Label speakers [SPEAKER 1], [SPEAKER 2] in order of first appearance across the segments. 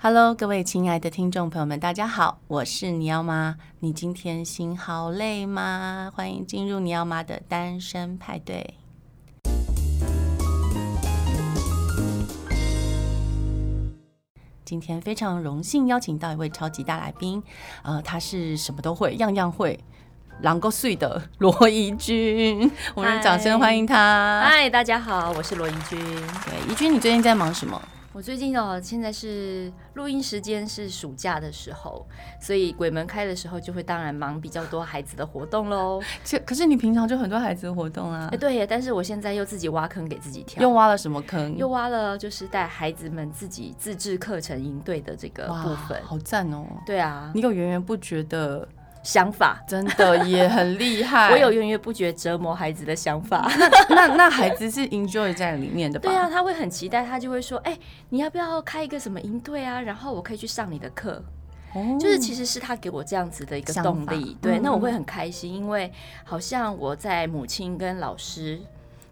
[SPEAKER 1] Hello，各位亲爱的听众朋友们，大家好，我是尼奥妈。你今天心好累吗？欢迎进入尼奥妈的单身派对。今天非常荣幸邀请到一位超级大来宾，呃，他是什么都会，样样会，狼够碎的罗怡君，我们掌声欢迎他。
[SPEAKER 2] 嗨，大家好，我是罗怡君。
[SPEAKER 1] 对，怡君，你最近在忙什么？
[SPEAKER 2] 我最近哦，现在是录音时间是暑假的时候，所以鬼门开的时候就会当然忙比较多孩子的活动喽。
[SPEAKER 1] 这可是你平常就很多孩子的活动啊？
[SPEAKER 2] 哎，对耶，但是我现在又自己挖坑给自己跳。
[SPEAKER 1] 又挖了什么坑？
[SPEAKER 2] 又挖了就是带孩子们自己自制课程营队的这个部分。
[SPEAKER 1] 好赞哦！
[SPEAKER 2] 对啊，
[SPEAKER 1] 你有源源不绝的。
[SPEAKER 2] 想法
[SPEAKER 1] 真的也很厉害，
[SPEAKER 2] 我有源源不绝折磨孩子的想法。
[SPEAKER 1] 那那孩子是 enjoy 在里面的吧？
[SPEAKER 2] 对啊，他会很期待，他就会说：“哎、欸，你要不要开一个什么营队啊？然后我可以去上你的课。”哦，就是其实是他给我这样子的一个动力。对，那我会很开心，因为好像我在母亲跟老师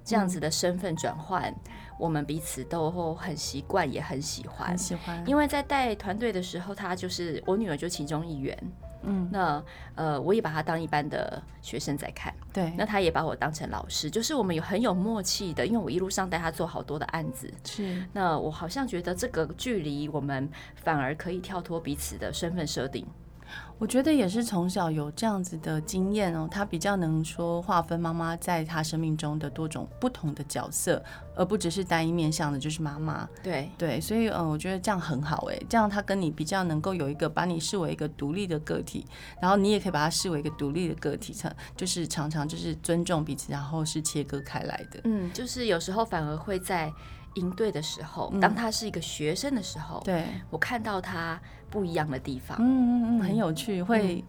[SPEAKER 2] 这样子的身份转换，嗯、我们彼此都很习惯，也很喜欢。
[SPEAKER 1] 很喜欢，
[SPEAKER 2] 因为在带团队的时候，他就是我女儿，就其中一员。嗯，那呃，我也把他当一般的学生在看，
[SPEAKER 1] 对，
[SPEAKER 2] 那他也把我当成老师，就是我们有很有默契的，因为我一路上带他做好多的案子，
[SPEAKER 1] 是，
[SPEAKER 2] 那我好像觉得这个距离，我们反而可以跳脱彼此的身份设定。
[SPEAKER 1] 我觉得也是从小有这样子的经验哦，他比较能说划分妈妈在他生命中的多种不同的角色，而不只是单一面向的，就是妈妈。
[SPEAKER 2] 对
[SPEAKER 1] 对，所以嗯、呃，我觉得这样很好哎，这样他跟你比较能够有一个把你视为一个独立的个体，然后你也可以把他视为一个独立的个体，常就是常常就是尊重彼此，然后是切割开来的。
[SPEAKER 2] 嗯，就是有时候反而会在营队的时候，当他是一个学生的时候，
[SPEAKER 1] 对、
[SPEAKER 2] 嗯、我看到他不一样的地方，
[SPEAKER 1] 嗯嗯嗯，很有趣，会、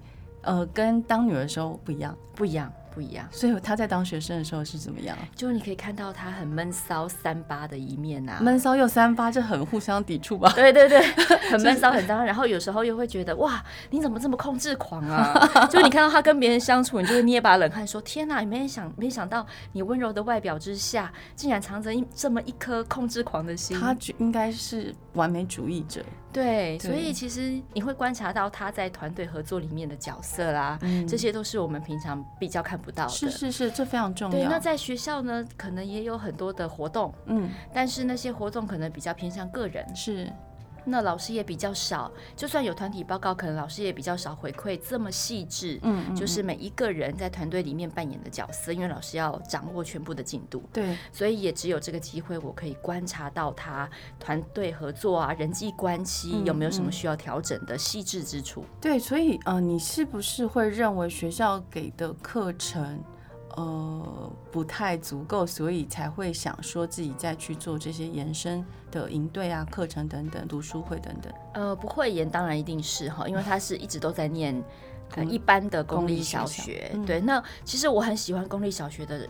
[SPEAKER 1] 嗯、呃跟当女儿的时候不一样，
[SPEAKER 2] 不一样。不一样，
[SPEAKER 1] 所以他在当学生的时候是怎么样？
[SPEAKER 2] 就是你可以看到他很闷骚、三八的一面呐、啊。
[SPEAKER 1] 闷骚又三八，这很互相抵触吧？
[SPEAKER 2] 对对对，很闷骚、很脏，然后有时候又会觉得哇，你怎么这么控制狂啊？就你看到他跟别人相处，你就会捏把冷汗，说天哪，你没想没想到你温柔的外表之下，竟然藏着一这么一颗控制狂的心。
[SPEAKER 1] 他应该是完美主义者。
[SPEAKER 2] 对，所以其实你会观察到他在团队合作里面的角色啦，嗯、这些都是我们平常比较看不到的。
[SPEAKER 1] 是是是，这非常重要。
[SPEAKER 2] 对，那在学校呢，可能也有很多的活动，嗯，但是那些活动可能比较偏向个人。
[SPEAKER 1] 是。
[SPEAKER 2] 那老师也比较少，就算有团体报告，可能老师也比较少回馈这么细致。嗯，嗯，就是每一个人在团队里面扮演的角色，因为老师要掌握全部的进度。
[SPEAKER 1] 对，
[SPEAKER 2] 所以也只有这个机会，我可以观察到他团队合作啊，人际关系有没有什么需要调整的细致之
[SPEAKER 1] 处。对，所以呃，你是不是会认为学校给的课程？呃，不太足够，所以才会想说自己再去做这些延伸的营队啊、课程等等、读书会等等。
[SPEAKER 2] 呃，不会延，当然一定是哈，因为他是一直都在念一般的公立小学。嗯、对，那其实我很喜欢公立小学的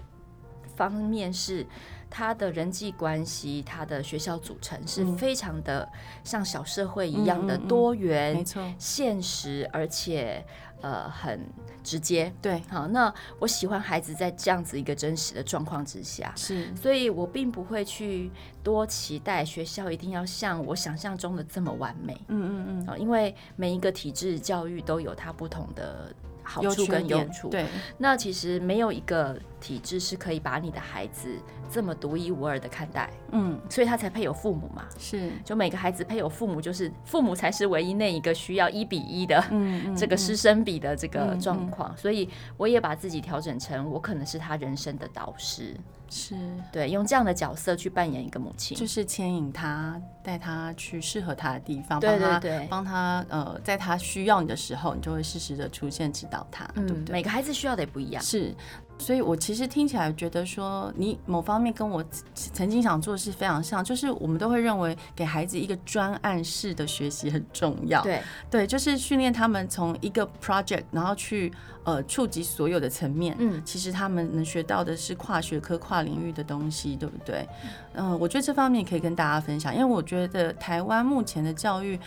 [SPEAKER 2] 方面是。他的人际关系，他的学校组成是非常的像小社会一样的多元，没错，现实，而且呃很直接。
[SPEAKER 1] 对，
[SPEAKER 2] 好，那我喜欢孩子在这样子一个真实的状况之下，
[SPEAKER 1] 是，
[SPEAKER 2] 所以我并不会去多期待学校一定要像我想象中的这么完美。嗯嗯嗯，因为每一个体制教育都有它不同的。好处跟用处，
[SPEAKER 1] 对，
[SPEAKER 2] 那其实没有一个体制是可以把你的孩子这么独一无二的看待，嗯，所以他才配有父母嘛，
[SPEAKER 1] 是，
[SPEAKER 2] 就每个孩子配有父母，就是父母才是唯一那一个需要一比一的，嗯，这个师生比的这个状况，所以我也把自己调整成我可能是他人生的导师。
[SPEAKER 1] 是。
[SPEAKER 2] 对，用这样的角色去扮演一个母亲，
[SPEAKER 1] 就是牵引他，带他去适合他的地方，
[SPEAKER 2] 对对对，
[SPEAKER 1] 帮他呃，在他需要你的时候，你就会适时的出现指导他，嗯，对不对？
[SPEAKER 2] 每个孩子需要的也不一样，
[SPEAKER 1] 是。所以，我其实听起来觉得说，你某方面跟我曾经想做的事非常像，就是我们都会认为给孩子一个专案式的学习很重要。
[SPEAKER 2] 对，
[SPEAKER 1] 对，就是训练他们从一个 project，然后去呃触及所有的层面。嗯，其实他们能学到的是跨学科、跨领域的东西，对不对？嗯、呃，我觉得这方面可以跟大家分享，因为我觉得台湾目前的教育。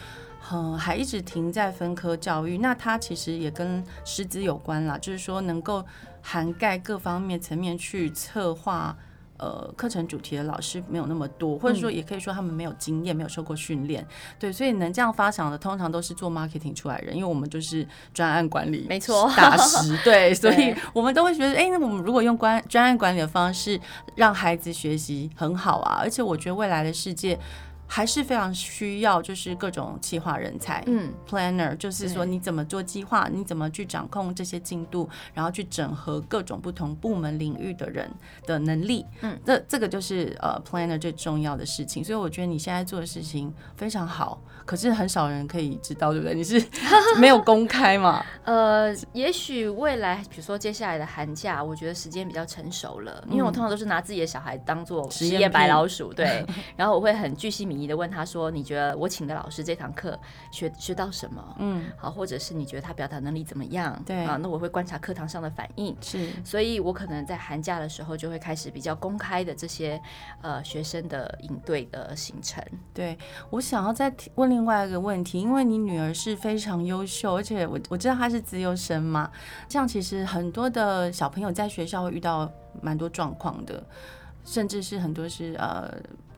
[SPEAKER 1] 嗯，还一直停在分科教育，那它其实也跟师资有关啦，就是说能够涵盖各方面层面去策划，呃课程主题的老师没有那么多，或者说也可以说他们没有经验，没有受过训练。对，所以能这样发想的，通常都是做 marketing 出来的人，因为我们就是专案管理，
[SPEAKER 2] 没错，
[SPEAKER 1] 大师。对，所以我们都会觉得，哎，那我们如果用关专案管理的方式让孩子学习很好啊，而且我觉得未来的世界。还是非常需要，就是各种企划人才，嗯，planner，就是说你怎么做计划，你怎么去掌控这些进度，然后去整合各种不同部门领域的人的能力，嗯，这这个就是呃 planner 最重要的事情。所以我觉得你现在做的事情非常好，可是很少人可以知道，对不对？你是 没有公开嘛？
[SPEAKER 2] 呃，也许未来，比如说接下来的寒假，我觉得时间比较成熟了，因为我通常都是拿自己的小孩当做实验白老鼠，对，然后我会很巨细靡。你的问他说：“你觉得我请的老师这堂课学学到什么？嗯，好，或者是你觉得他表达能力怎么样？
[SPEAKER 1] 对
[SPEAKER 2] 啊，那我会观察课堂上的反应。
[SPEAKER 1] 是，
[SPEAKER 2] 所以我可能在寒假的时候就会开始比较公开的这些呃学生的应对的行程。
[SPEAKER 1] 对，我想要再问另外一个问题，因为你女儿是非常优秀，而且我我知道她是资优生嘛，这样其实很多的小朋友在学校会遇到蛮多状况的，甚至是很多是呃。”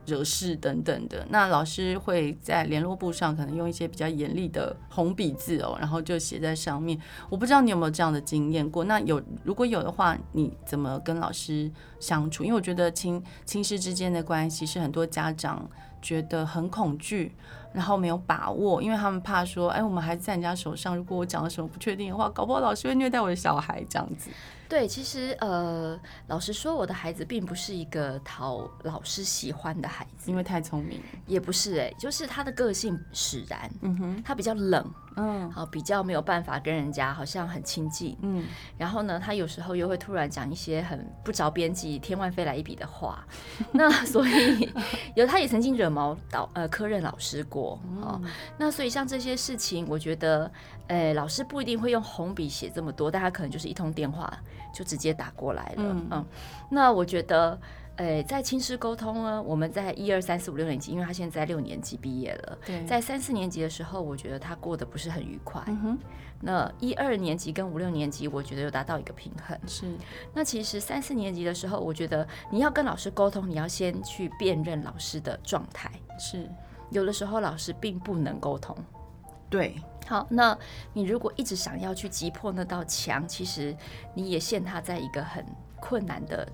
[SPEAKER 1] 惹事等等的，那老师会在联络簿上可能用一些比较严厉的红笔字哦，然后就写在上面。我不知道你有没有这样的经验过？那有，如果有的话，你怎么跟老师相处？因为我觉得亲亲师之间的关系是很多家长觉得很恐惧，然后没有把握，因为他们怕说，哎，我们孩子在人家手上，如果我讲了什么不确定的话，搞不好老师会虐待我的小孩这样子。
[SPEAKER 2] 对，其实呃，老实说，我的孩子并不是一个讨老师喜欢的孩子，
[SPEAKER 1] 因为太聪明，
[SPEAKER 2] 也不是哎、欸，就是他的个性使然，嗯哼，他比较冷，嗯，好，比较没有办法跟人家好像很亲近，嗯，然后呢，他有时候又会突然讲一些很不着边际、天外飞来一笔的话，那所以有他也曾经惹毛导呃科任老师过，哦，那所以像这些事情，我觉得，哎，老师不一定会用红笔写这么多，但他可能就是一通电话。就直接打过来了，嗯，嗯，那我觉得，诶、欸，在亲师沟通呢，我们在一二三四五六年级，因为他现在六年级毕业了，对，在三四年级的时候，我觉得他过得不是很愉快，那一二年级跟五六年级，我觉得有达到一个平衡，
[SPEAKER 1] 是，
[SPEAKER 2] 那其实三四年级的时候，我觉得你要跟老师沟通，你要先去辨认老师的状态，
[SPEAKER 1] 是，
[SPEAKER 2] 有的时候老师并不能沟通，
[SPEAKER 1] 对。
[SPEAKER 2] 好，那你如果一直想要去击破那道墙，其实你也陷他在一个很困难的。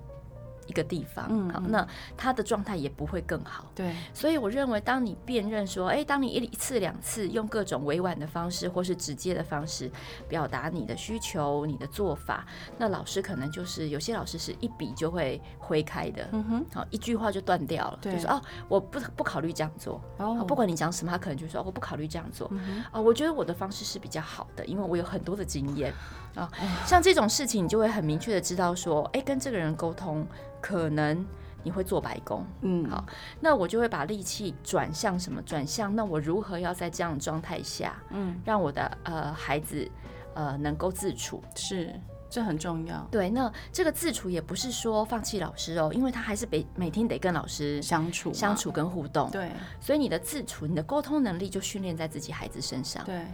[SPEAKER 2] 一个地方，嗯，好，那他的状态也不会更好。
[SPEAKER 1] 对，
[SPEAKER 2] 所以我认为，当你辨认说，哎，当你一次两次用各种委婉的方式或是直接的方式表达你的需求、你的做法，那老师可能就是有些老师是一笔就会挥开的，嗯哼，好，一句话就断掉了，就是哦，我不不考虑这样做，哦，不管你讲什么，他可能就说我不考虑这样做，啊、嗯哦，我觉得我的方式是比较好的，因为我有很多的经验。啊，像这种事情，你就会很明确的知道说，哎，跟这个人沟通。可能你会做白工，嗯，好，那我就会把力气转向什么？转向那我如何要在这样的状态下，嗯，让我的呃孩子呃能够自处？
[SPEAKER 1] 是，这很重要。
[SPEAKER 2] 对，那这个自处也不是说放弃老师哦，因为他还是得每天得跟老师
[SPEAKER 1] 相处、
[SPEAKER 2] 相处跟互动。
[SPEAKER 1] 对，
[SPEAKER 2] 所以你的自处、你的沟通能力就训练在自己孩子身上。
[SPEAKER 1] 对。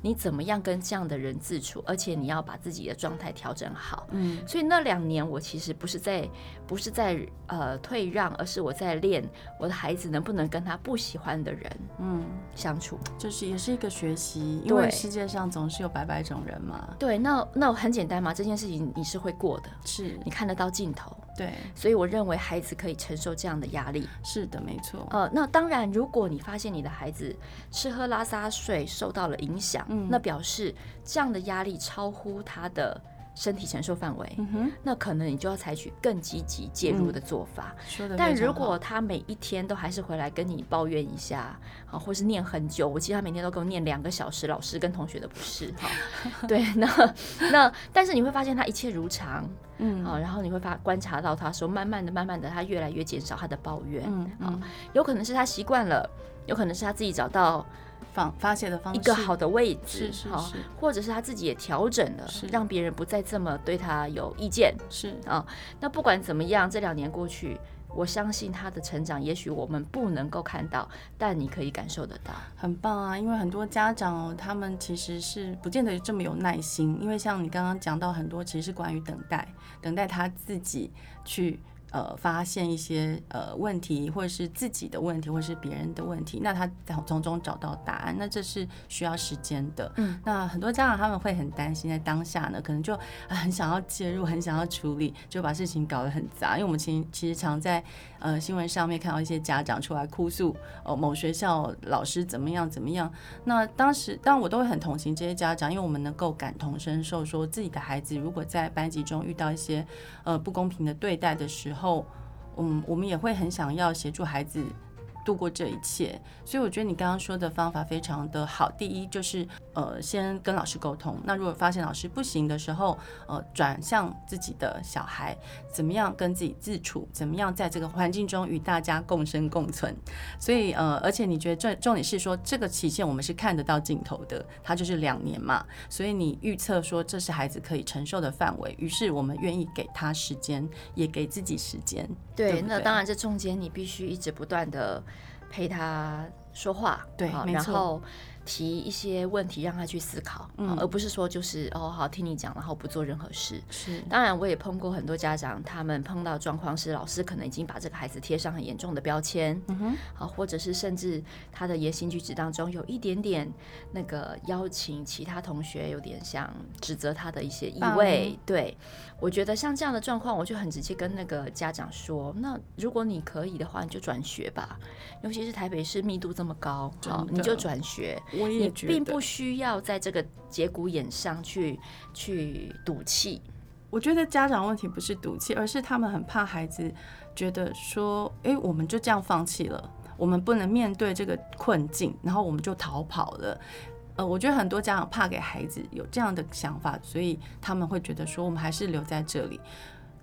[SPEAKER 2] 你怎么样跟这样的人自处？而且你要把自己的状态调整好。嗯，所以那两年我其实不是在不是在呃退让，而是我在练我的孩子能不能跟他不喜欢的人嗯相处，
[SPEAKER 1] 就是也是一个学习，因为世界上总是有百百种人嘛。
[SPEAKER 2] 对，那那很简单嘛，这件事情你是会过的，
[SPEAKER 1] 是
[SPEAKER 2] 你看得到尽头。
[SPEAKER 1] 对，
[SPEAKER 2] 所以我认为孩子可以承受这样的压力。
[SPEAKER 1] 是的，没错。
[SPEAKER 2] 呃，那当然，如果你发现你的孩子吃喝拉撒睡受到了影响，嗯，那表示这样的压力超乎他的。身体承受范围，嗯，那可能你就要采取更积极介入的做法。但如果他每一天都还是回来跟你抱怨一下，啊，或是念很久，我记得他每天都跟我念两个小时，老师跟同学的不是，哈，对，那那，但是你会发现他一切如常，嗯，啊，然后你会发观察到他说，慢慢的、慢慢的，他越来越减少他的抱怨，嗯，啊，有可能是他习惯了，有可能是他自己找到。
[SPEAKER 1] 发发泄的方式，
[SPEAKER 2] 一个好的位置，
[SPEAKER 1] 是是是，
[SPEAKER 2] 或者是他自己也调整了，是让别人不再这么对他有意见，
[SPEAKER 1] 是
[SPEAKER 2] 啊。那不管怎么样，这两年过去，我相信他的成长，也许我们不能够看到，但你可以感受得到，
[SPEAKER 1] 很棒啊。因为很多家长他们其实是不见得这么有耐心，因为像你刚刚讲到很多，其实是关于等待，等待他自己去。呃发现一些呃问题，或者是自己的问题，或者是别人的问题，那他从中找到答案，那这是需要时间的。嗯，那很多家长他们会很担心，在当下呢，可能就很想要介入，很想要处理，就把事情搞得很杂。因为我们其其实常在呃新闻上面看到一些家长出来哭诉，哦，某学校老师怎么样怎么样。那当时当然我都会很同情这些家长，因为我们能够感同身受，说自己的孩子如果在班级中遇到一些呃不公平的对待的时候，嗯，我们也会很想要协助孩子。度过这一切，所以我觉得你刚刚说的方法非常的好。第一就是呃，先跟老师沟通。那如果发现老师不行的时候，呃，转向自己的小孩，怎么样跟自己自处，怎么样在这个环境中与大家共生共存。所以呃，而且你觉得重重点是说，这个期限我们是看得到尽头的，它就是两年嘛。所以你预测说这是孩子可以承受的范围，于是我们愿意给他时间，也给自己时间。
[SPEAKER 2] 对，
[SPEAKER 1] 对对，
[SPEAKER 2] 那当然这中间你必须一直不断的。陪他说话，
[SPEAKER 1] 对，
[SPEAKER 2] 然后提一些问题让他去思考，嗯，而不是说就是哦好听你讲，然后不做任何事。
[SPEAKER 1] 是，
[SPEAKER 2] 当然我也碰过很多家长，他们碰到状况是老师可能已经把这个孩子贴上很严重的标签，嗯哼，好，或者是甚至他的言行举止当中有一点点那个邀请其他同学，有点像指责他的一些意味，对。我觉得像这样的状况，我就很直接跟那个家长说：那如果你可以的话，你就转学吧。尤其是台北市密度这么高，好，你就转学。
[SPEAKER 1] 我也觉得，
[SPEAKER 2] 并不需要在这个节骨眼上去去赌气。
[SPEAKER 1] 我觉得家长问题不是赌气，而是他们很怕孩子觉得说：哎，我们就这样放弃了，我们不能面对这个困境，然后我们就逃跑了。呃，我觉得很多家长怕给孩子有这样的想法，所以他们会觉得说我们还是留在这里。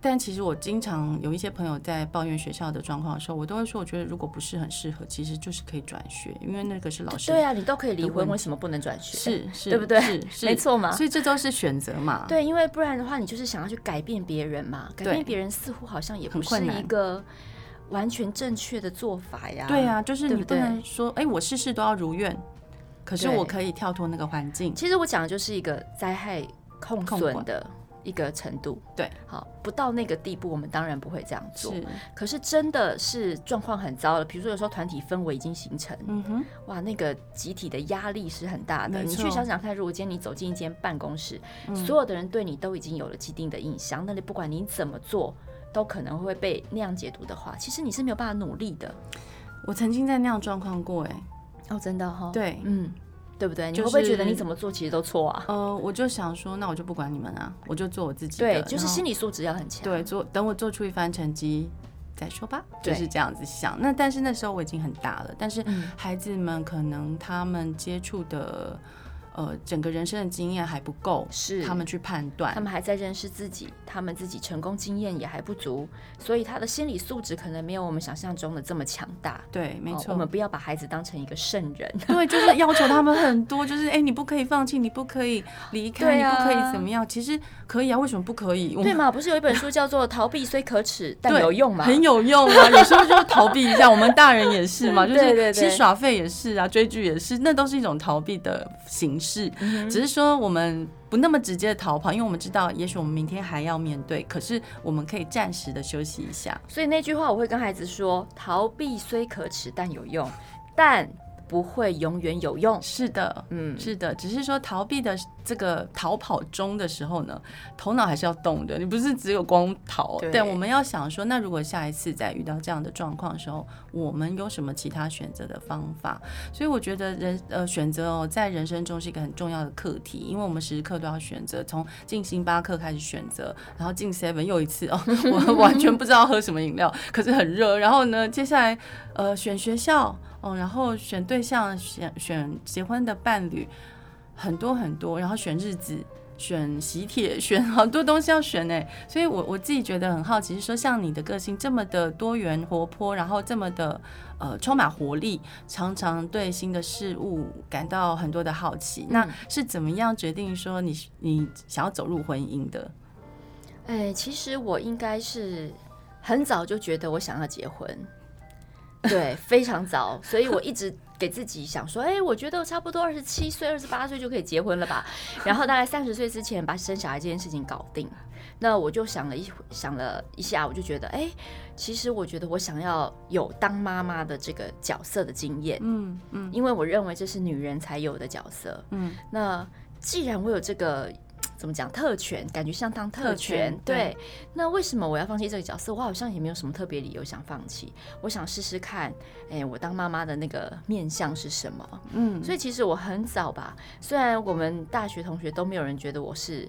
[SPEAKER 1] 但其实我经常有一些朋友在抱怨学校的状况的时候，我都会说，我觉得如果不是很适合，其实就是可以转学，因为那个是老师。
[SPEAKER 2] 对啊，你都可以离婚，为什么不能转学？
[SPEAKER 1] 是是，
[SPEAKER 2] 对不对？
[SPEAKER 1] 是是，
[SPEAKER 2] 没错嘛。
[SPEAKER 1] 所以这都是选择嘛。
[SPEAKER 2] 对，因为不然的话，你就是想要去改变别人嘛，改变别人似乎好像也不是一个完全正确的做法呀。
[SPEAKER 1] 对啊，就是你不能说，哎，我事事都要如愿。可是我可以跳脱那个环境。
[SPEAKER 2] 其实我讲的就是一个灾害控损的一个程度。
[SPEAKER 1] 对，
[SPEAKER 2] 好，不到那个地步，我们当然不会这样做。
[SPEAKER 1] 是，
[SPEAKER 2] 可是真的是状况很糟了。比如说有时候团体氛围已经形成，嗯哼，哇，那个集体的压力是很大的。你去想想看，如果今天你走进一间办公室，嗯，所有的人对你都已经有了既定的印象，那你不管你怎么做，都可能会被那样解读的话，其实你是没有办法努力的。
[SPEAKER 1] 我曾经在那样状况过，哎。
[SPEAKER 2] 哦，真的哈、哦，
[SPEAKER 1] 对，
[SPEAKER 2] 嗯，对不对？你会不会觉得你怎么做其实都错啊？
[SPEAKER 1] 呃，我就想说，那我就不管你们啊，我就做我自己的。
[SPEAKER 2] 对，就是心理素质要很强。
[SPEAKER 1] 对，做等我做出一番成绩再说吧，就是这样子想。那但是那时候我已经很大了，但是孩子们可能他们接触的。呃，整个人生的经验还不够，是他们去判断，
[SPEAKER 2] 他们还在认识自己，他们自己成功经验也还不足，所以他的心理素质可能没有我们想象中的这么强大。
[SPEAKER 1] 对，没错。哦，
[SPEAKER 2] 我们不要把孩子当成一个圣人，
[SPEAKER 1] 对，就是要求他们很多，就是哎，你不可以放弃，你不可以离开，啊，你不可以怎么样？其实可以啊，为什么不可以？
[SPEAKER 2] 对嘛？不是有一本书叫做《逃避虽可耻但有用》吗？
[SPEAKER 1] 很有用啊，有时候就是逃避一下。我们大人也是嘛，就是其实耍废也是啊，追剧也是，那都是一种逃避的形式。是，只是说我们不那么直接的逃跑，因为我们知道，也许我们明天还要面对。可是我们可以暂时的休息一下。
[SPEAKER 2] 所以那句话我会跟孩子说：逃避虽可耻，但有用。但不会永远有用。
[SPEAKER 1] 是的，嗯，是的，只是说逃避的这个逃跑中的时候呢，头脑还是要动的。你不是只有光逃，对，对，我们要想说，那如果下一次再遇到这样的状况的时候，我们有什么其他选择的方法？所以我觉得人呃选择哦，在人生中是一个很重要的课题，因为我们时时刻都要选择，从进星巴克开始选择，然后进 Seven 又一次哦，我完全不知道喝什么饮料，可是很热。然后呢，接下来呃选学校。哦，然后选对象，选选结婚的伴侣，很多很多，然后选日子，选喜帖，选好多东西要选呢。所以我我自己觉得很好奇，是说像你的个性这么的多元活泼，然后这么的呃充满活力，常常对新的事物感到很多的好奇，那是怎么样决定说你你想要走入婚姻的？
[SPEAKER 2] 哎，其实我应该是很早就觉得我想要结婚。对，非常早，所以我一直给自己想说，哎，我觉得我差不多二十七岁、二十八岁就可以结婚了吧？然后大概三十岁之前把生小孩这件事情搞定。那我就想了一想了一下，我就觉得，哎、欸，其实我觉得我想要有当妈妈的这个角色的经验，嗯嗯，因为我认为这是女人才有的角色，嗯，那既然我有这个。怎么讲特权？感觉像当特权，特权对，对。那为什么我要放弃这个角色？我好像也没有什么特别理由想放弃。我想试试看，哎、欸，我当妈妈的那个面相是什么？嗯，所以其实我很早吧，虽然我们大学同学都没有人觉得我是。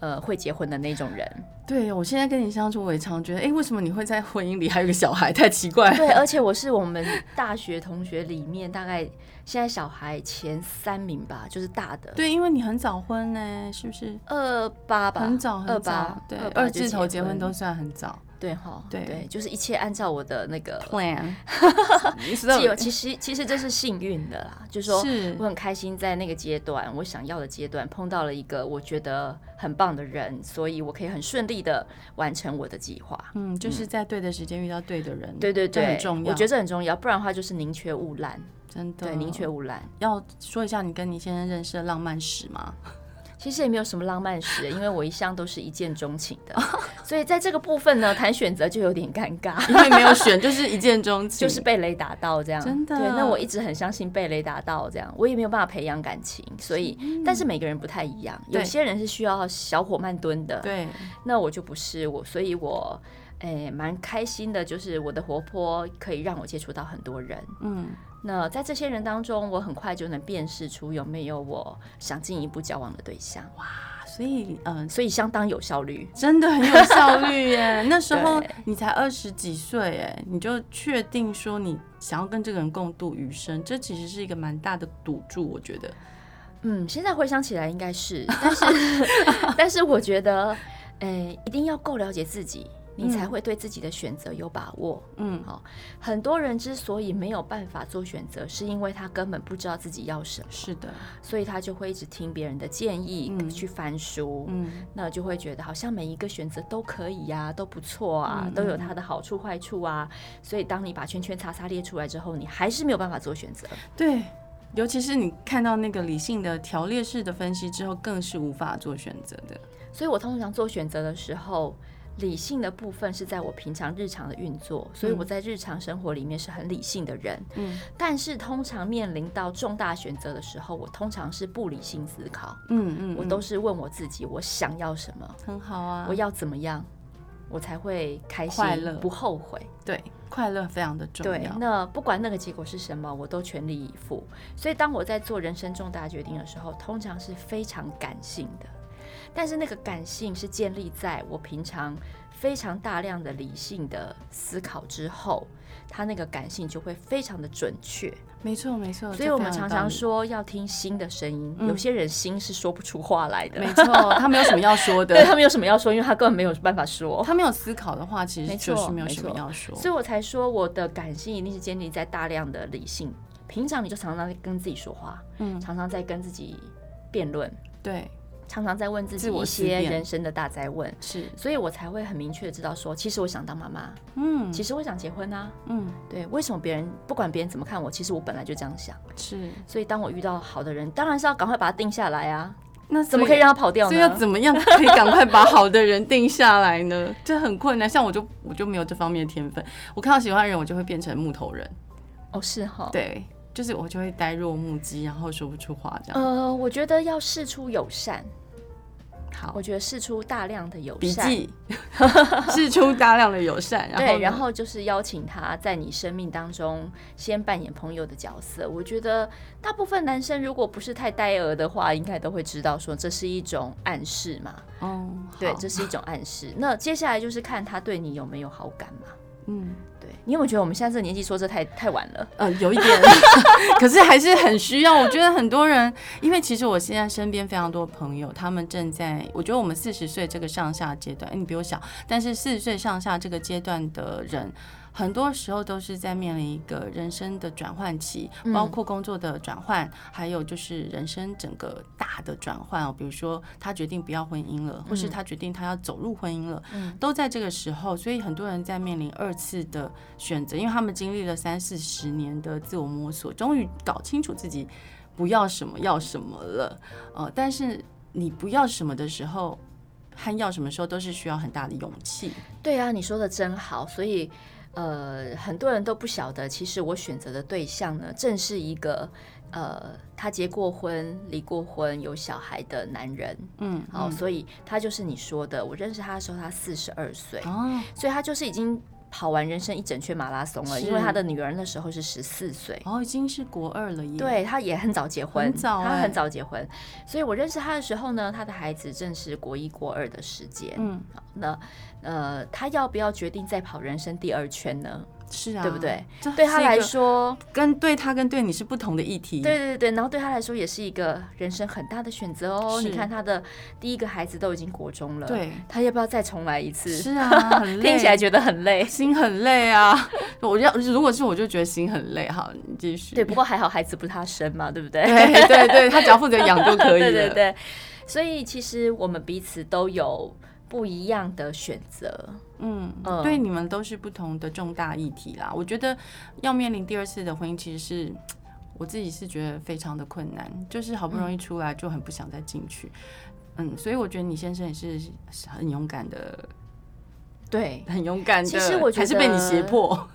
[SPEAKER 2] 呃，会结婚的那种人。
[SPEAKER 1] 对，我现在跟你相处，我也常觉得，哎，为什么你会在婚姻里还有个小孩？太奇怪了。
[SPEAKER 2] 对，而且我是我们大学同学里面大概现在小孩前三名吧，就是大的。
[SPEAKER 1] 对，因为你很早婚呢，是不是？
[SPEAKER 2] 二八吧，
[SPEAKER 1] 很早很早，对，二字头结婚都算很早。
[SPEAKER 2] 对哈，对对，就是一切按照我的那个
[SPEAKER 1] plan。
[SPEAKER 2] 其实其实这是幸运的啦，就是说我很开心在那个阶段，我想要的阶段碰到了一个我觉得很棒的人，所以我可以很顺利的完成我的计划。
[SPEAKER 1] 嗯，就是在对的时间遇到对的人，
[SPEAKER 2] 对对对，
[SPEAKER 1] 很重要。
[SPEAKER 2] 我觉得这很重要，不然的话就是宁缺毋滥，
[SPEAKER 1] 真的。
[SPEAKER 2] 对，宁缺毋滥。
[SPEAKER 1] 要说一下你跟你先生认识的浪漫史吗？
[SPEAKER 2] 其实也没有什么浪漫史，因为我一向都是一见钟情的，所以在这个部分呢，谈选择就有点尴尬，
[SPEAKER 1] 因为没有选 就是一见钟情，
[SPEAKER 2] 就是被雷打到这样。
[SPEAKER 1] 真的，
[SPEAKER 2] 对，那我一直很相信被雷打到这样，我也没有办法培养感情，所以，嗯、但是每个人不太一样，有些人是需要小火慢炖的，对，那我就不是我，所以我诶蛮开心的，就是我的活泼可以让我接触到很多人，嗯。那在这些人当中，我很快就能辨识出有没有我想进一步交往的对象。
[SPEAKER 1] 哇，所以嗯、呃，
[SPEAKER 2] 所以相当有效率，
[SPEAKER 1] 真的很有效率耶。那时候你才二十几岁，哎，你就确定说你想要跟这个人共度余生，这其实是一个蛮大的赌注，我觉得。
[SPEAKER 2] 嗯，现在回想起来应该是，但是 但是我觉得，哎、欸，一定要够了解自己。你才会对自己的选择有把握。嗯，好，很多人之所以没有办法做选择，是因为他根本不知道自己要什么。
[SPEAKER 1] 是的，
[SPEAKER 2] 所以他就会一直听别人的建议，嗯、去翻书，嗯，那就会觉得好像每一个选择都可以呀、啊，都不错啊，嗯、都有它的好处坏处啊。所以当你把圈圈叉叉列出来之后，你还是没有办法做选择。
[SPEAKER 1] 对，尤其是你看到那个理性的条列式的分析之后，更是无法做选择的。
[SPEAKER 2] 所以我通常做选择的时候。理性的部分是在我平常日常的运作，所以我在日常生活里面是很理性的人。嗯，但是通常面临到重大选择的时候，我通常是不理性思考。嗯嗯，我都是问我自己，我想要什么？
[SPEAKER 1] 很好啊，
[SPEAKER 2] 我要怎么样，我才会开心、
[SPEAKER 1] 快乐、
[SPEAKER 2] 不后悔？
[SPEAKER 1] 对，快乐非常的重要。
[SPEAKER 2] 对，那不管那个结果是什么，我都全力以赴。所以当我在做人生重大决定的时候，通常是非常感性的。但是那个感性是建立在我平常非常大量的理性的思考之后，他那个感性就会非常的准确。
[SPEAKER 1] 没错，没错。
[SPEAKER 2] 所以我们常常说要听心的声音。有些人心是说不出话来的。
[SPEAKER 1] 没错，他没有什么要说的。
[SPEAKER 2] 对，他没有什么要说，因为他根本没有办法说。
[SPEAKER 1] 他没有思考的话，其实就是没有什么要说。
[SPEAKER 2] 所以我才说我的感性一定是建立在大量的理性。平常你就常常在跟自己说话，嗯，常常在跟自己辩论。
[SPEAKER 1] 对。
[SPEAKER 2] 常常在问自己一些人生的大灾问，
[SPEAKER 1] 是，
[SPEAKER 2] 所以我才会很明确的知道说，其实我想当妈妈，嗯，其实我想结婚啊，嗯，对，为什么别人不管别人怎么看我，其实我本来就这样想，
[SPEAKER 1] 是，
[SPEAKER 2] 所以当我遇到好的人，当然是要赶快把他定下来啊，那怎么可以让他跑掉呢？
[SPEAKER 1] 所以要怎么样可以赶快把好的人定下来呢？这很困难，像我就我就没有这方面的天分，我看到喜欢的人，我就会变成木头人，
[SPEAKER 2] 哦，是哈，
[SPEAKER 1] 对，就是我就会呆若木鸡，然后说不出话这样，
[SPEAKER 2] 呃，我觉得要事出友善。
[SPEAKER 1] 好，
[SPEAKER 2] 我觉得试出大量的友善，
[SPEAKER 1] 笔记，释出大量的友善，然后
[SPEAKER 2] 对，然后就是邀请他在你生命当中先扮演朋友的角色。我觉得大部分男生如果不是太呆儿的话，应该都会知道说这是一种暗示嘛。哦，对，这是一种暗示。那接下来就是看他对你有没有好感嘛。嗯。你有没有觉得我们现在这个年纪说这太太晚了？
[SPEAKER 1] 呃，有一点，可是还是很需要。我觉得很多人，因为其实我现在身边非常多朋友，他们正在，我觉得我们四十岁这个上下阶段，你比我小，但是四十岁上下这个阶段的人。很多时候都是在面临一个人生的转换期，包括工作的转换，还有就是人生整个大的转换哦。比如说他决定不要婚姻了，或是他决定他要走入婚姻了，都在这个时候。所以很多人在面临二次的选择，因为他们经历了三四十年的自我摸索，终于搞清楚自己不要什么要什么了。呃，但是你不要什么的时候。和要什么时候都是需要很大的勇气。
[SPEAKER 2] 对啊，你说的真好。所以，呃，很多人都不晓得，其实我选择的对象呢，正是一个呃，他结过婚、离过婚、有小孩的男人。嗯，好，所以他就是你说的。我认识他的时候，他四十二岁。哦，所以他就是已经。跑完人生一整圈马拉松了，因为他的女儿那时候是十四岁，
[SPEAKER 1] 哦，已经是国二了耶。
[SPEAKER 2] 对，他也很早结婚，
[SPEAKER 1] 很早，
[SPEAKER 2] 他很早结婚，所以我认识他的时候呢，他的孩子正是国一、国二的时间。嗯，好，那呃，他要不要决定再跑人生第二圈呢？
[SPEAKER 1] 是啊，
[SPEAKER 2] 对不对？对他来说，
[SPEAKER 1] 跟对他跟对你是不同的议题。
[SPEAKER 2] 对对对，然后对他来说也是一个人生很大的选择哦。你看他的第一个孩子都已经国中了，
[SPEAKER 1] 对，
[SPEAKER 2] 他要不要再重来一次？
[SPEAKER 1] 是啊，很累，
[SPEAKER 2] 听起来觉得很累，
[SPEAKER 1] 心很累啊。我要如果是我就觉得心很累。好，你继续。
[SPEAKER 2] 对，不过还好孩子不是他生嘛，对不对？
[SPEAKER 1] 对对对，他只要负责养就可以了。
[SPEAKER 2] 对对对，所以其实我们彼此都有不一样的选择。
[SPEAKER 1] 嗯，对，你们都是不同的重大议题啦。我觉得要面临第二次的婚姻，其实是我自己是觉得非常的困难，就是好不容易出来就很不想再进去。嗯，所以我觉得你先生也是很勇敢的，
[SPEAKER 2] 对，
[SPEAKER 1] 很勇敢的。
[SPEAKER 2] 其实我觉得
[SPEAKER 1] 还是被你胁迫，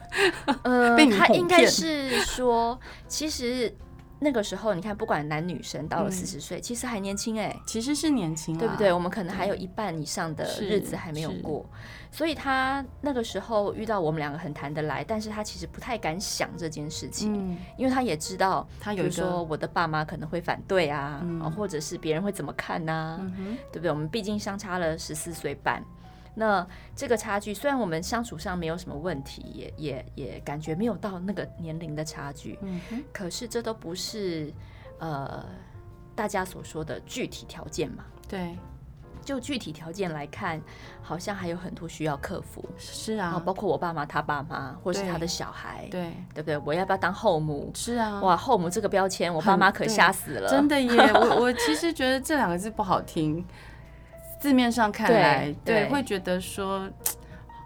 [SPEAKER 2] 呃，
[SPEAKER 1] 被你
[SPEAKER 2] 他应该是说，其实。那个时候，你看，不管男女生到了四十岁，其实还年轻哎，
[SPEAKER 1] 其实是年轻，
[SPEAKER 2] 对不对？我们可能还有一半以上的日子还没有过，所以他那个时候遇到我们两个很谈得来，但是他其实不太敢想这件事情，因为他也知道，他有说我的爸妈可能会反对啊，或者是别人会怎么看呢？对不对？我们毕竟相差了十四岁半。那这个差距，虽然我们相处上没有什么问题，也也也感觉没有到那个年龄的差距，嗯哼，可是这都不是呃大家所说的具体条件嘛？
[SPEAKER 1] 对，
[SPEAKER 2] 就具体条件来看，好像还有很多需要克服。
[SPEAKER 1] 是啊，
[SPEAKER 2] 包括我爸妈、他爸妈，或是他的小孩，
[SPEAKER 1] 对
[SPEAKER 2] 对不对？我要不要当后母？
[SPEAKER 1] 是啊，
[SPEAKER 2] 哇，后母这个标签，我爸妈可吓死了。
[SPEAKER 1] 真的耶，我我其实觉得这两个字不好听。字面上看来，对，对，会觉得说，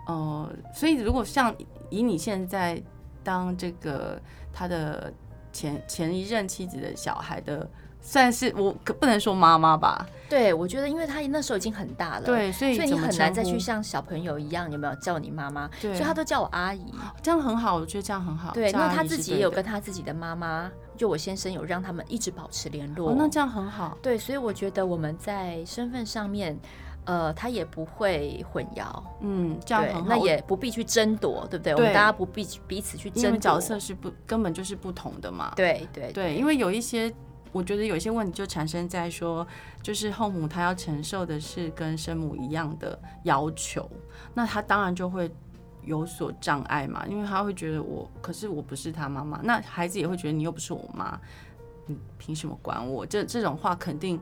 [SPEAKER 1] 呃，所以如果像以你现在当这个他的前前一任妻子的小孩的，算是我可不能说妈妈吧？
[SPEAKER 2] 对，我觉得因为他那时候已经很大了，
[SPEAKER 1] 对，所以
[SPEAKER 2] 所以你很难再去像小朋友一样，有没有叫你妈妈？对，所以他都叫我阿姨，
[SPEAKER 1] 这样很好，我觉得这样很好。
[SPEAKER 2] 对，那他自己也有跟他自己的妈妈。就我先生有让他们一直保持联络，
[SPEAKER 1] 哦，那这样很好。
[SPEAKER 2] 对，所以我觉得我们在身份上面，呃，他也不会混淆，
[SPEAKER 1] 嗯，这样很好。
[SPEAKER 2] 那也不必去争夺，对不对？对，我们大家不必彼此去争夺，因为
[SPEAKER 1] 角色是不根本就是不同的嘛。
[SPEAKER 2] 对对
[SPEAKER 1] 对，因为有一些，我觉得有一些问题就产生在说，就是后母她要承受的是跟生母一样的要求，那她当然就会。有所障碍嘛？因为他会觉得我，可是我不是他妈妈。那孩子也会觉得你又不是我妈，你凭什么管我？这这种话肯定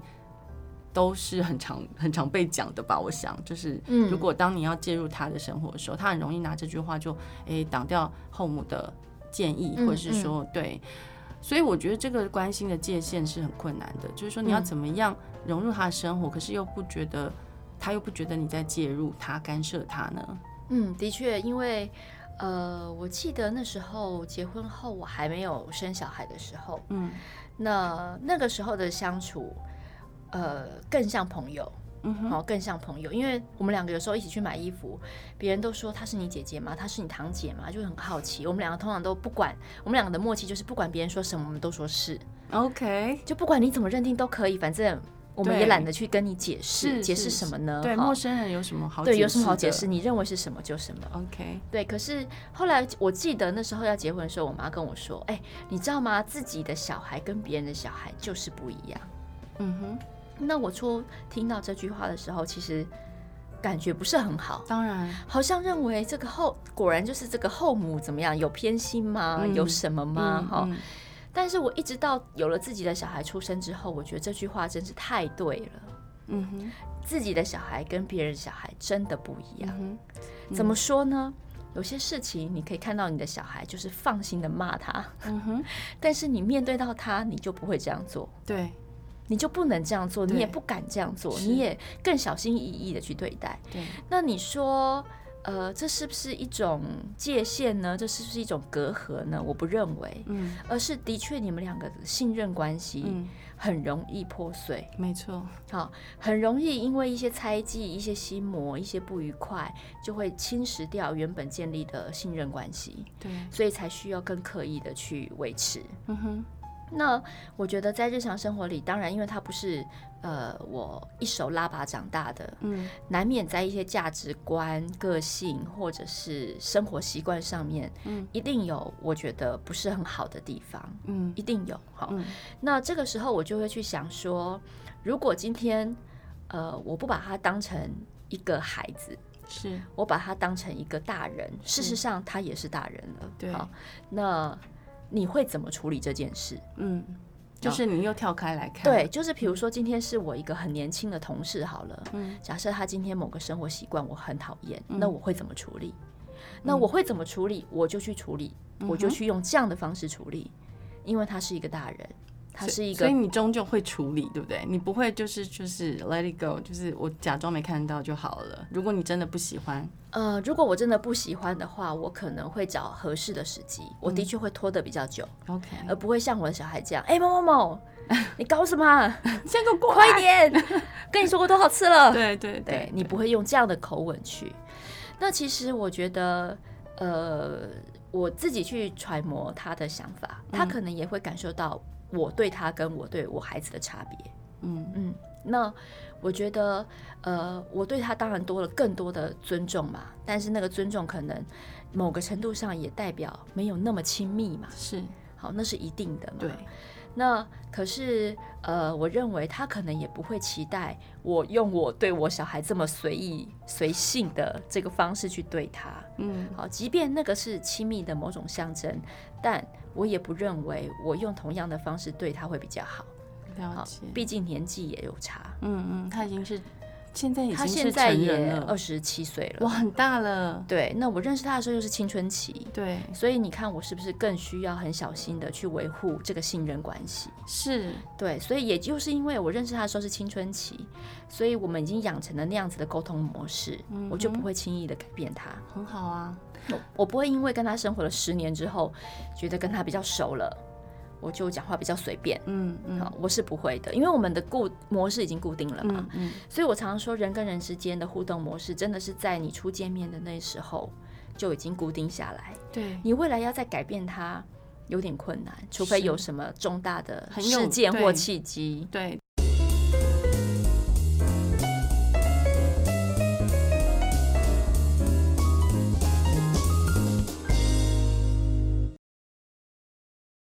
[SPEAKER 1] 都是很常很常被讲的吧？我想，就是如果当你要介入他的生活的时候，他很容易拿这句话就诶挡掉后母的建议，或者是说对。所以我觉得这个关心的界限是很困难的，就是说你要怎么样融入他的生活，可是又不觉得他又不觉得你在介入他干涉他呢？
[SPEAKER 2] 嗯，的确，因为，呃，我记得那时候结婚后我还没有生小孩的时候，嗯，那那个时候的相处，呃，更像朋友，嗯哼，然后更像朋友，因为我们两个有时候一起去买衣服，别人都说她是你姐姐吗？她是你堂姐吗？就很好奇。我们两个通常都不管，我们两个的默契就是不管别人说什么，我们都说是
[SPEAKER 1] ，OK，
[SPEAKER 2] 就不管你怎么认定都可以，反正。我们也懒得去跟你解释，解释什么呢？
[SPEAKER 1] 对，陌生人有什么好？
[SPEAKER 2] 对，有什么好解释？你认为是什么就什么。
[SPEAKER 1] OK。
[SPEAKER 2] 对，可是后来我记得那时候要结婚的时候，我妈跟我说：“哎，你知道吗？自己的小孩跟别人的小孩就是不一样。”嗯哼。那我初听到这句话的时候，其实感觉不是很好。
[SPEAKER 1] 当然，
[SPEAKER 2] 好像认为这个后果然就是这个后母怎么样？有偏心吗？有什么吗？哈。但是我一直到有了自己的小孩出生之后，我觉得这句话真是太对了。嗯哼，自己的小孩跟别人小孩真的不一样。怎么说呢？有些事情你可以看到你的小孩就是放心的骂他。嗯哼，但是你面对到他，你就不会这样做。
[SPEAKER 1] 对，
[SPEAKER 2] 你就不能这样做，你也不敢这样做，你也更小心翼翼的去对待。对，那你说，呃，这是不是一种界限呢？这是不是一种隔阂呢？我不认为，嗯，而是的确你们两个的信任关系很容易破碎，
[SPEAKER 1] 没错，
[SPEAKER 2] 好，很容易因为一些猜忌、一些心魔、一些不愉快，就会侵蚀掉原本建立的信任关系，
[SPEAKER 1] 对，
[SPEAKER 2] 所以才需要更刻意的去维持，
[SPEAKER 1] 嗯哼。
[SPEAKER 2] 那我觉得在日常生活里，当然，因为他不是呃我一手拉拔长大的，嗯，难免在一些价值观、个性或者是生活习惯上面，嗯，一定有我觉得不是很好的地方，嗯，一定有。好，嗯，那这个时候我就会去想说，如果今天呃我不把他当成一个孩子，
[SPEAKER 1] 是。
[SPEAKER 2] 我把他当成一个大人，事实上他也是大人了，
[SPEAKER 1] 对，好，
[SPEAKER 2] 那。你会怎么处理这件事？
[SPEAKER 1] 嗯，就是你又跳开来看，
[SPEAKER 2] 对，就是比如说今天是我一个很年轻的同事好了，嗯，假设他今天某个生活习惯我很讨厌，嗯，那我会怎么处理？那我会怎么处理？我就去处理，嗯，我就去用这样的方式处理，因为他是一个大人。他是一个，
[SPEAKER 1] 所以你终究会处理，对不对？你不会就是就是 let it go，就是我假装没看到就好了。如果你真的不喜欢，
[SPEAKER 2] 呃，如果我真的不喜欢的话，我可能会找合适的时机。我的确会拖得比较久
[SPEAKER 1] ，OK，
[SPEAKER 2] 而不会像我的小孩这样，哎、欸，某某某，你搞什么？
[SPEAKER 1] 先给我过来，
[SPEAKER 2] 快一点！跟你说过多少次了？
[SPEAKER 1] 对对对，
[SPEAKER 2] 对，你不会用这样的口吻去。那其实我觉得，呃，我自己去揣摩他的想法，他可能也会感受到。我对他跟我对我孩子的差别，嗯嗯，那我觉得，呃，我对他当然多了更多的尊重嘛，但是那个尊重可能某个程度上也代表没有那么亲密嘛，
[SPEAKER 1] 是，
[SPEAKER 2] 好，那是一定的嘛，
[SPEAKER 1] 对。
[SPEAKER 2] 那可是，呃，我认为他可能也不会期待我用我对我小孩这么随意随性的这个方式去对他，嗯，好，即便那个是亲密的某种象征，但我也不认为我用同样的方式对他会比较好。
[SPEAKER 1] 了解，
[SPEAKER 2] 毕竟年纪也有差，
[SPEAKER 1] 嗯嗯，他已经是。现在已经
[SPEAKER 2] 是成人了，二十七岁了，
[SPEAKER 1] 哇，很大了。
[SPEAKER 2] 对，那我认识他的时候又是青春期，
[SPEAKER 1] 对，
[SPEAKER 2] 所以你看我是不是更需要很小心的去维护这个信任关系？
[SPEAKER 1] 是，
[SPEAKER 2] 对，所以也就是因为我认识他的时候是青春期，所以我们已经养成了那样子的沟通模式，嗯、我就不会轻易的改变他。
[SPEAKER 1] 很好啊，
[SPEAKER 2] 我不会因为跟他生活了十年之后，觉得跟他比较熟了。我就讲话比较随便，嗯嗯，好，我是不会的，因为我们的固模式已经固定了嘛，嗯，嗯，所以我常常说，人跟人之间的互动模式，真的是在你初见面的那时候就已经固定下来，
[SPEAKER 1] 对，
[SPEAKER 2] 你未来要再改变它有点困难，除非有什么重大的事件或契机，
[SPEAKER 1] 对。对